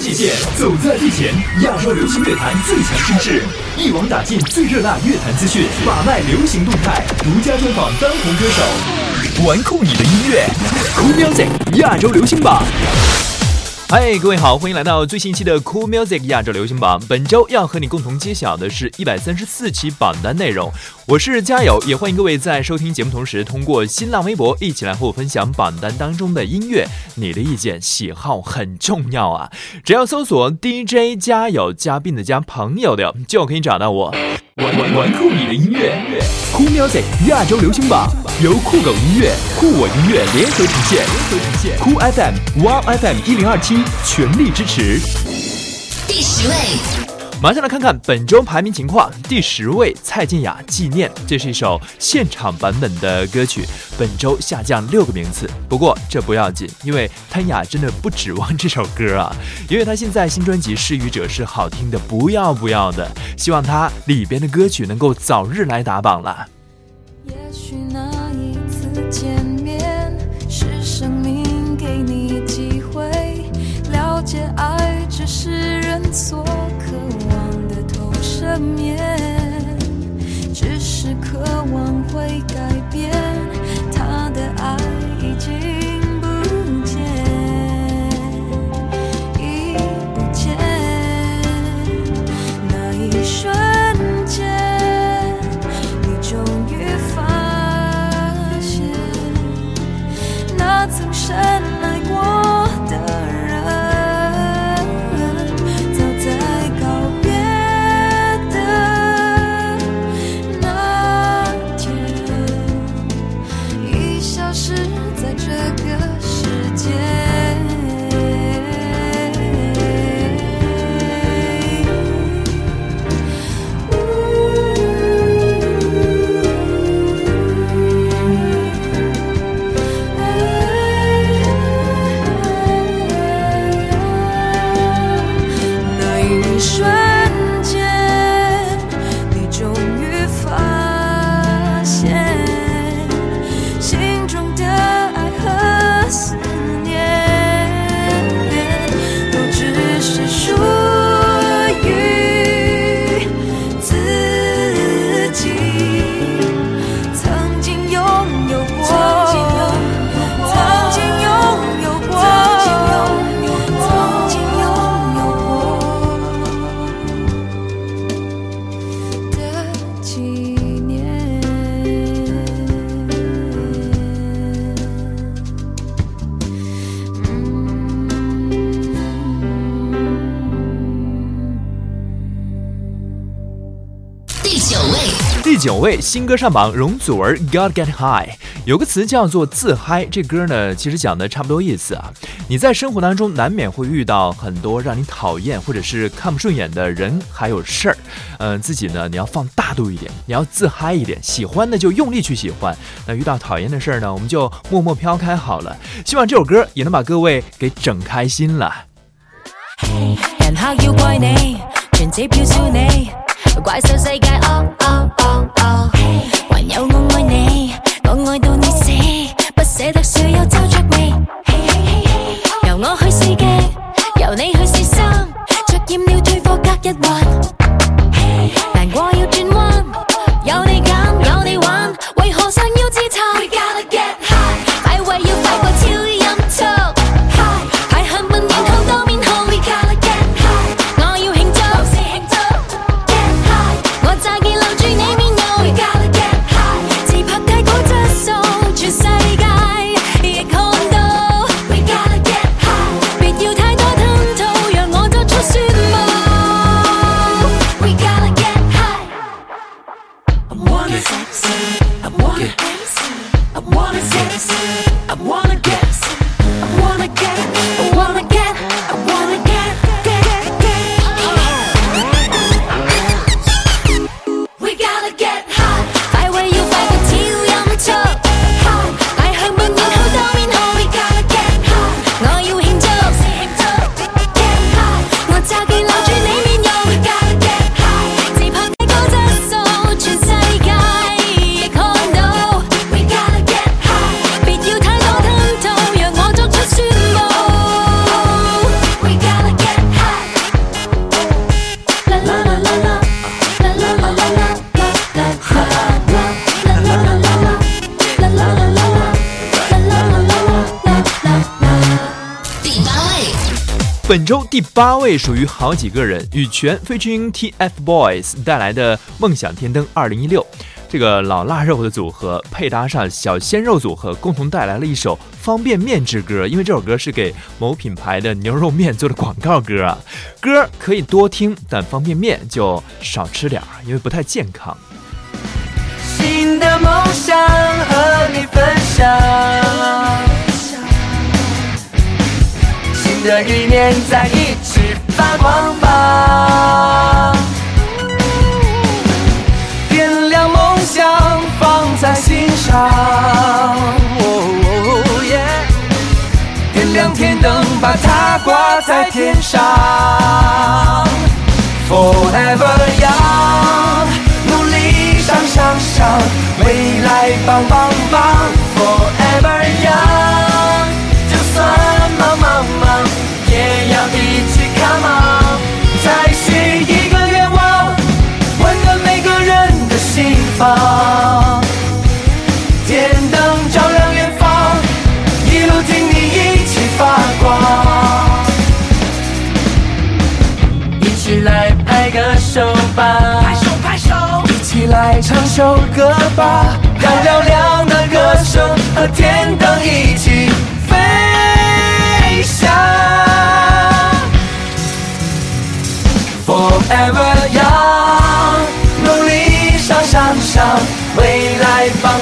界线，走在最前，亚洲流行乐坛最强声势，一网打尽最热辣乐坛资讯，把脉流行动态，独家专访当红歌手，玩酷你的音乐，Cool Music 亚洲流行榜。嗨，各位好，欢迎来到最新一期的 Cool Music 亚洲流行榜。本周要和你共同揭晓的是一百三十四期榜单内容。我是佳友，也欢迎各位在收听节目同时，通过新浪微博一起来和我分享榜单当中的音乐。你的意见、喜好很重要啊！只要搜索 DJ 加友，嘉宾的加朋友的，就可以找到我。玩玩玩酷你的音乐音乐酷 Music 亚洲流行榜由酷狗音乐、酷我音乐联合呈现，联合呈现。酷 FM、Wow FM 一零二七全力支持。第十位。马上来看看本周排名情况。第十位，蔡健雅《纪念》，这是一首现场版本的歌曲，本周下降六个名次。不过这不要紧，因为谭雅真的不指望这首歌啊，因为她现在新专辑《失语者》是好听的不要不要的，希望她里边的歌曲能够早日来打榜了。也许那九位新歌上榜，容祖儿《God Get High》有个词叫做自嗨。这歌呢，其实讲的差不多意思啊。你在生活当中难免会遇到很多让你讨厌或者是看不顺眼的人还有事儿，嗯，自己呢你要放大度一点，你要自嗨一点，喜欢的就用力去喜欢。那遇到讨厌的事儿呢，我们就默默飘开好了。希望这首歌也能把各位给整开心了。怪怪兽世界，哦哦哦哦，还有我爱你，我爱到你死，不舍得少有皱着眉。由我去试镜，由你去试衫，着厌了退货隔一环，本周第八位属于好几个人，羽泉 featuring TFBOYS 带来的《梦想天灯二零一六》。这个老腊肉的组合配搭上小鲜肉组合，共同带来了一首方便面之歌。因为这首歌是给某品牌的牛肉面做的广告歌啊，歌可以多听，但方便面就少吃点儿，因为不太健康。新的梦想和你分享，的一年在一起发光吧。点亮梦想放在心上，哦耶！点亮天灯把它挂在天上，Forever young，努力上上上，未来棒棒棒唱首歌吧，让嘹亮的歌声和天灯一起飞翔。Forever young，努力向上上，未来棒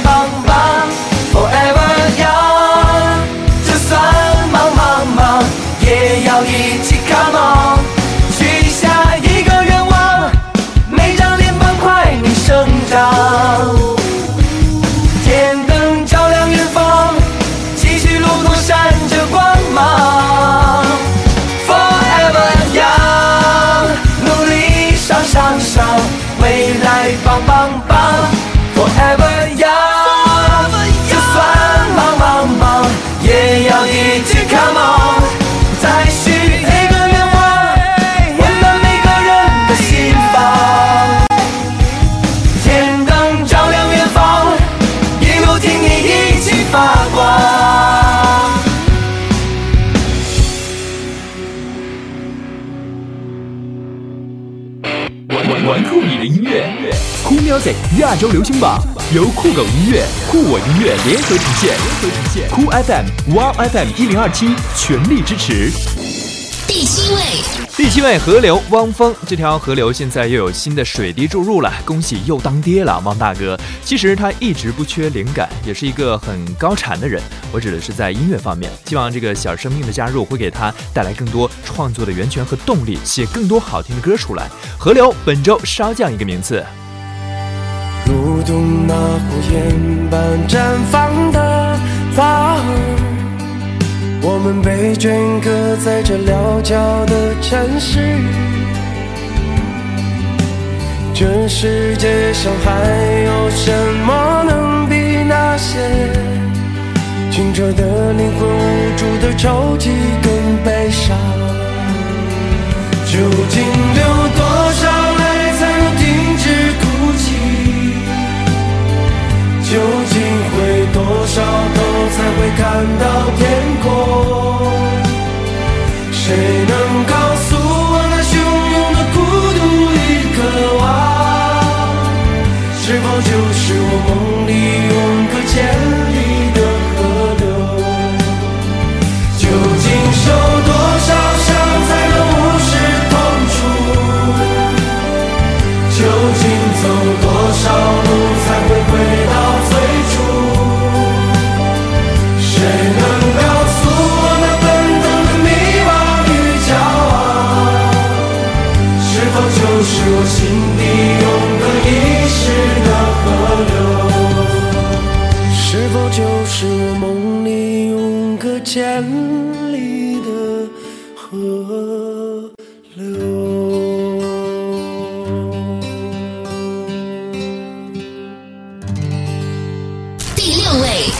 酷你的音乐，酷 music 亚洲流行榜由酷狗音乐、酷我音乐联合呈现，联合呈现。酷 FM、Wow FM 一零二七全力支持。第七位，第七位河流汪峰，这条河流现在又有新的水滴注入了，恭喜又当爹了，汪大哥。其实他一直不缺灵感，也是一个很高产的人。我指的是在音乐方面，希望这个小生命的加入会给他带来更多创作的源泉和动力，写更多好听的歌出来。河流本周稍降一个名次。如同那火焰般绽放的花儿，我们被镌刻在这辽阔的城市。这世界上还有什么能比那些清澈的灵魂、无助的抽泣更悲伤？究竟流多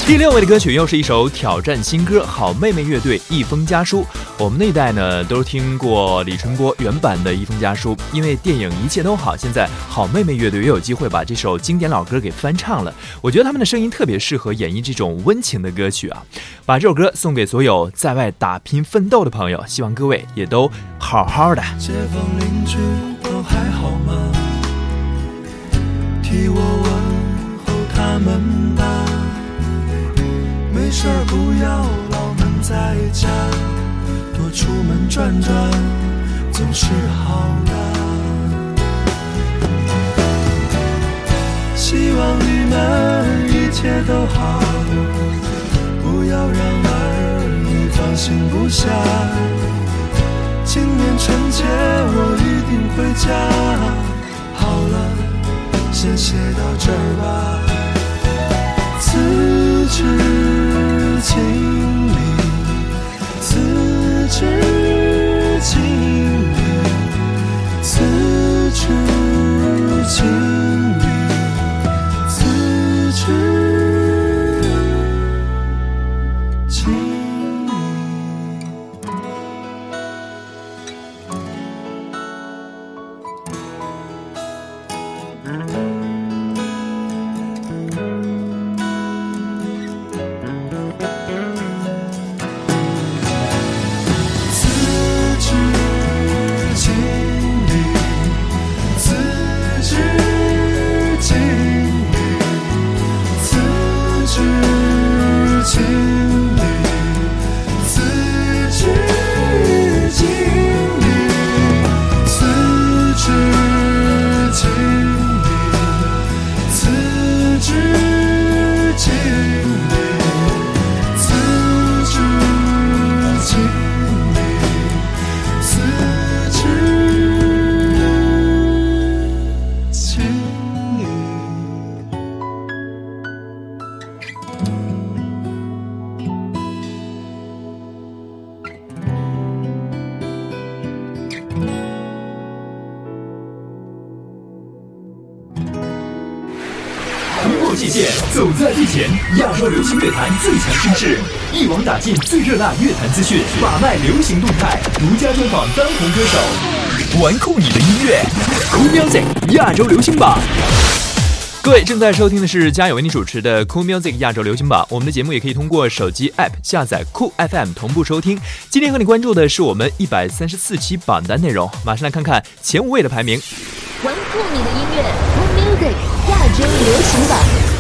第六位，的歌曲又是一首挑战新歌，好妹妹乐队《一封家书》。我们那一代呢，都听过李春波原版的《一封家书》，因为电影《一切都好》，现在好妹妹乐队也有机会把这首经典老歌给翻唱了。我觉得他们的声音特别适合演绎这种温情的歌曲啊！把这首歌送给所有在外打拼奋斗的朋友，希望各位也都好好的。街坊邻居事儿不要老闷在家，多出门转转总是好的。希望你们一切都好，不要让儿女放心不下。今年春节我一定回家。好了，先写到这儿吧。辞职。经历，辞职经历，辞职经乐坛最强声势，一网打尽最热辣乐坛资讯，把脉流行动态，独家专访当红歌手，玩酷你的音乐，Cool Music 亚洲流行榜。各位正在收听的是嘉友为你主持的 Cool Music 亚洲流行榜。我们的节目也可以通过手机 App 下载酷 FM 同步收听。今天和你关注的是我们一百三十四期榜单内容，马上来看看前五位的排名。玩酷你的音乐，Cool Music 亚洲流行榜。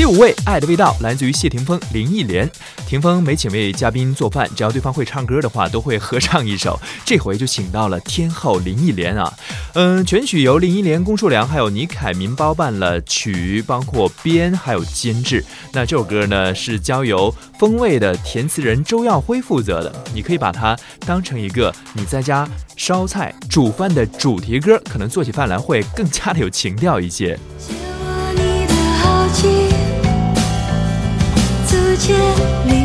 第五位，《爱的味道》来自于谢霆锋、林忆莲。霆锋每请位嘉宾做饭，只要对方会唱歌的话，都会合唱一首。这回就请到了天后林忆莲啊，嗯，全曲由林忆莲、龚树良还有倪凯民包办了曲，包括编还有监制。那这首歌呢，是交由风味的填词人周耀辉负责的。你可以把它当成一个你在家烧菜煮饭的主题歌，可能做起饭来会更加的有情调一些。界里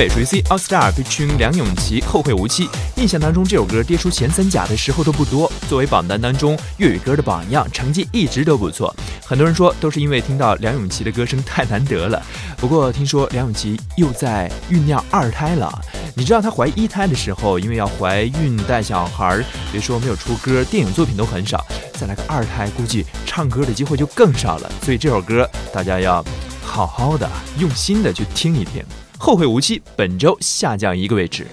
四位属于 C All Star 被称梁咏琪《后会无期》。印象当中，这首歌跌出前三甲的时候都不多。作为榜单当中粤语歌的榜样，成绩一直都不错。很多人说都是因为听到梁咏琪的歌声太难得了。不过听说梁咏琪又在酝酿二胎了。你知道她怀一胎的时候，因为要怀孕带小孩，别说没有出歌，电影作品都很少。再来个二胎，估计唱歌的机会就更少了。所以这首歌大家要好好的、用心的去听一听。后会无期，本周下降一个位置。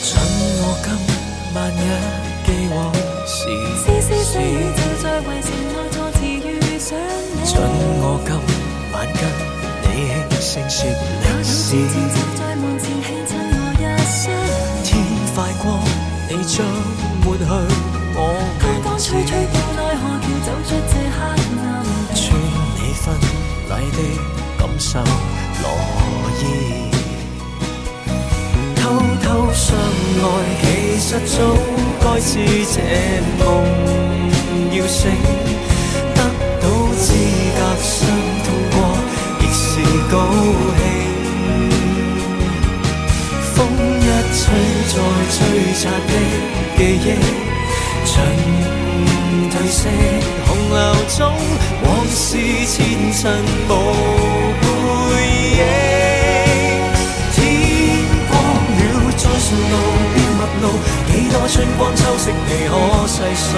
趁我今晚往事，就在围城内错字遇上我今晚跟你轻声说历史。有天就在望前轻亲我一生。天快光，你將抹去我奈何橋走出這黑暗地。穿你婚禮的感受羅衣。偷相愛，其實早該知這夢要醒。得到資格相通過，亦是高興。風一吹，再吹擦的記憶，盡褪色。洪流中，往事前塵無背影。春光秋色未可細數。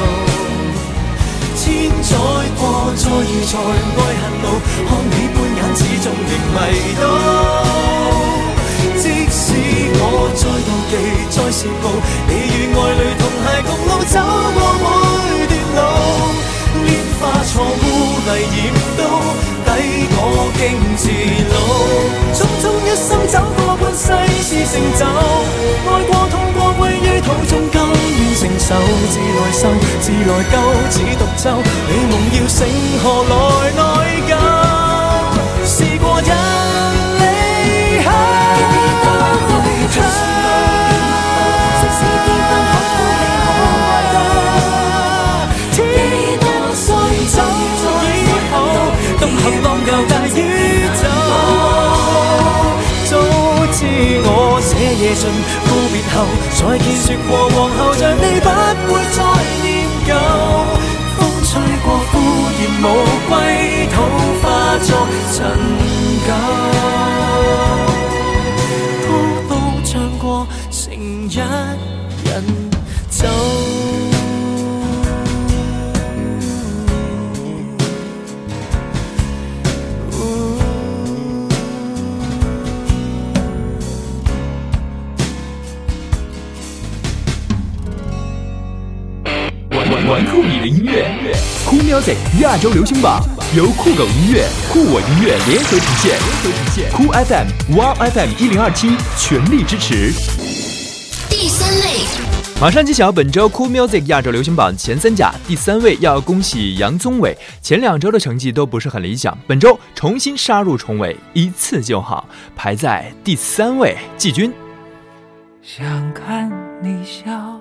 千載過，再遇在愛恨路，看你半眼始終仍迷倒。即使我再妒忌，再羡慕，你與愛侶同偕共路，走過每段路，蓮花錯污泥染到我竟自老。匆匆一生走过半世是成就，爱过痛过，位于途中，甘愿承受，自来受，自来救，只独奏，美梦要醒，何来内疚？告别后，再见说过，往后像你不会再念旧。风吹过，枯叶无归。Music 亚洲流行榜由酷狗音乐、酷我音乐联合呈现，联合呈现。酷 FM、Wow FM 一零二七全力支持。第三位，马上揭晓本周酷 Music 亚洲流行榜前三甲，第三位要恭喜杨宗纬，前两周的成绩都不是很理想，本周重新杀入重围，一次就好，排在第三位。季军，想看你笑，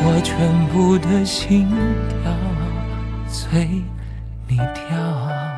我全部的心跳随你跳。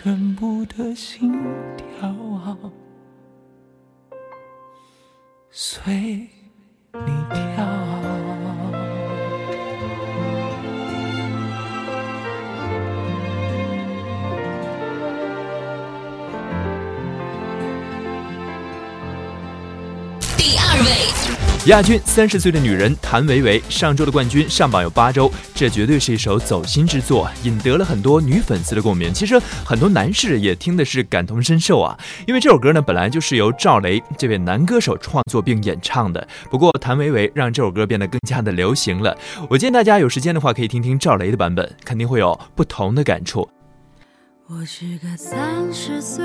全部的心跳随你跳。亚军三十岁的女人谭维维，上周的冠军上榜有八周，这绝对是一首走心之作，引得了很多女粉丝的共鸣。其实很多男士也听的是感同身受啊，因为这首歌呢本来就是由赵雷这位男歌手创作并演唱的。不过谭维维让这首歌变得更加的流行了。我建议大家有时间的话可以听听赵雷的版本，肯定会有不同的感触。我是个三十岁，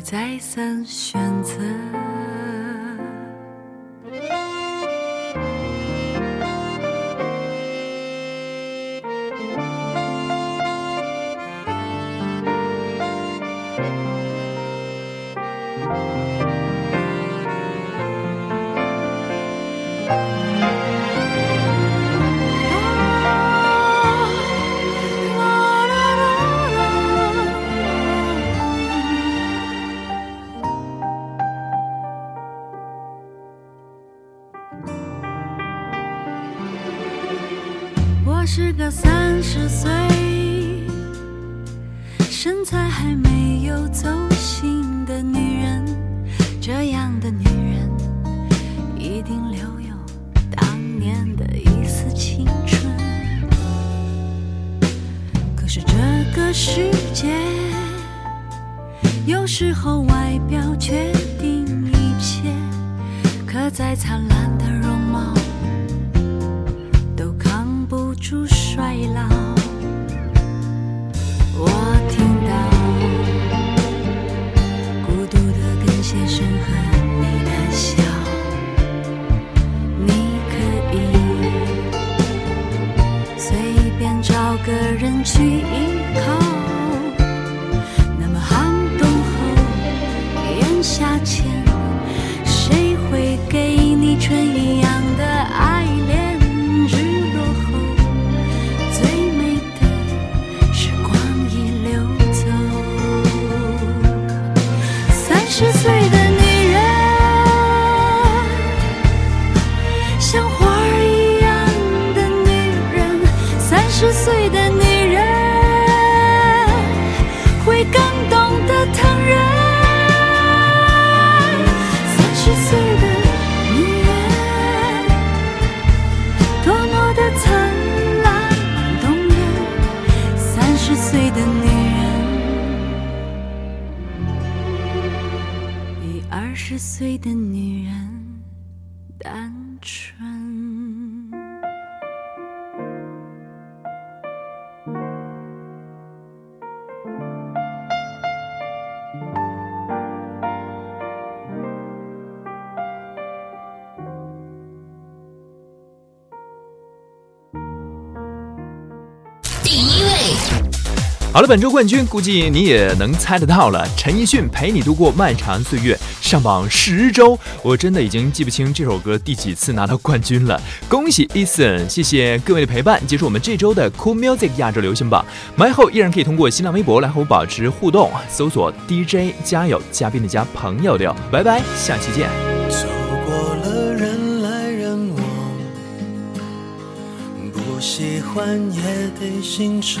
再三选择。衰老。我听到孤独的跟鞋声和你的笑，你可以随便找个人去岁的女人单纯。好了，本周冠军估计你也能猜得到了，陈奕迅《陪你度过漫长岁月》上榜十周，我真的已经记不清这首歌第几次拿到冠军了。恭喜 Eason，谢谢各位的陪伴，结束我们这周的 Cool Music 亚洲流行榜。埋后依然可以通过新浪微博来和我保持互动，搜索 DJ 加油，嘉宾的加，朋友的，拜拜，下期见。走过了人来人往，不喜欢也得欣赏。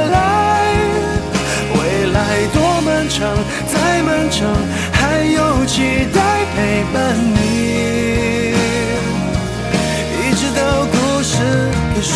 还有期待陪伴你，一直到故事给说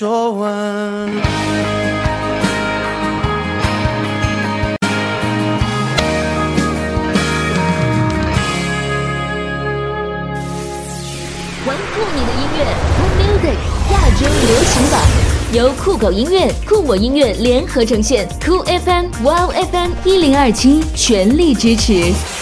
说完。玩酷你的音乐，Cool Music 亚洲流行榜，由酷狗音乐、酷我音乐联合呈现，酷 FM、Wow FM 一零二七全力支持。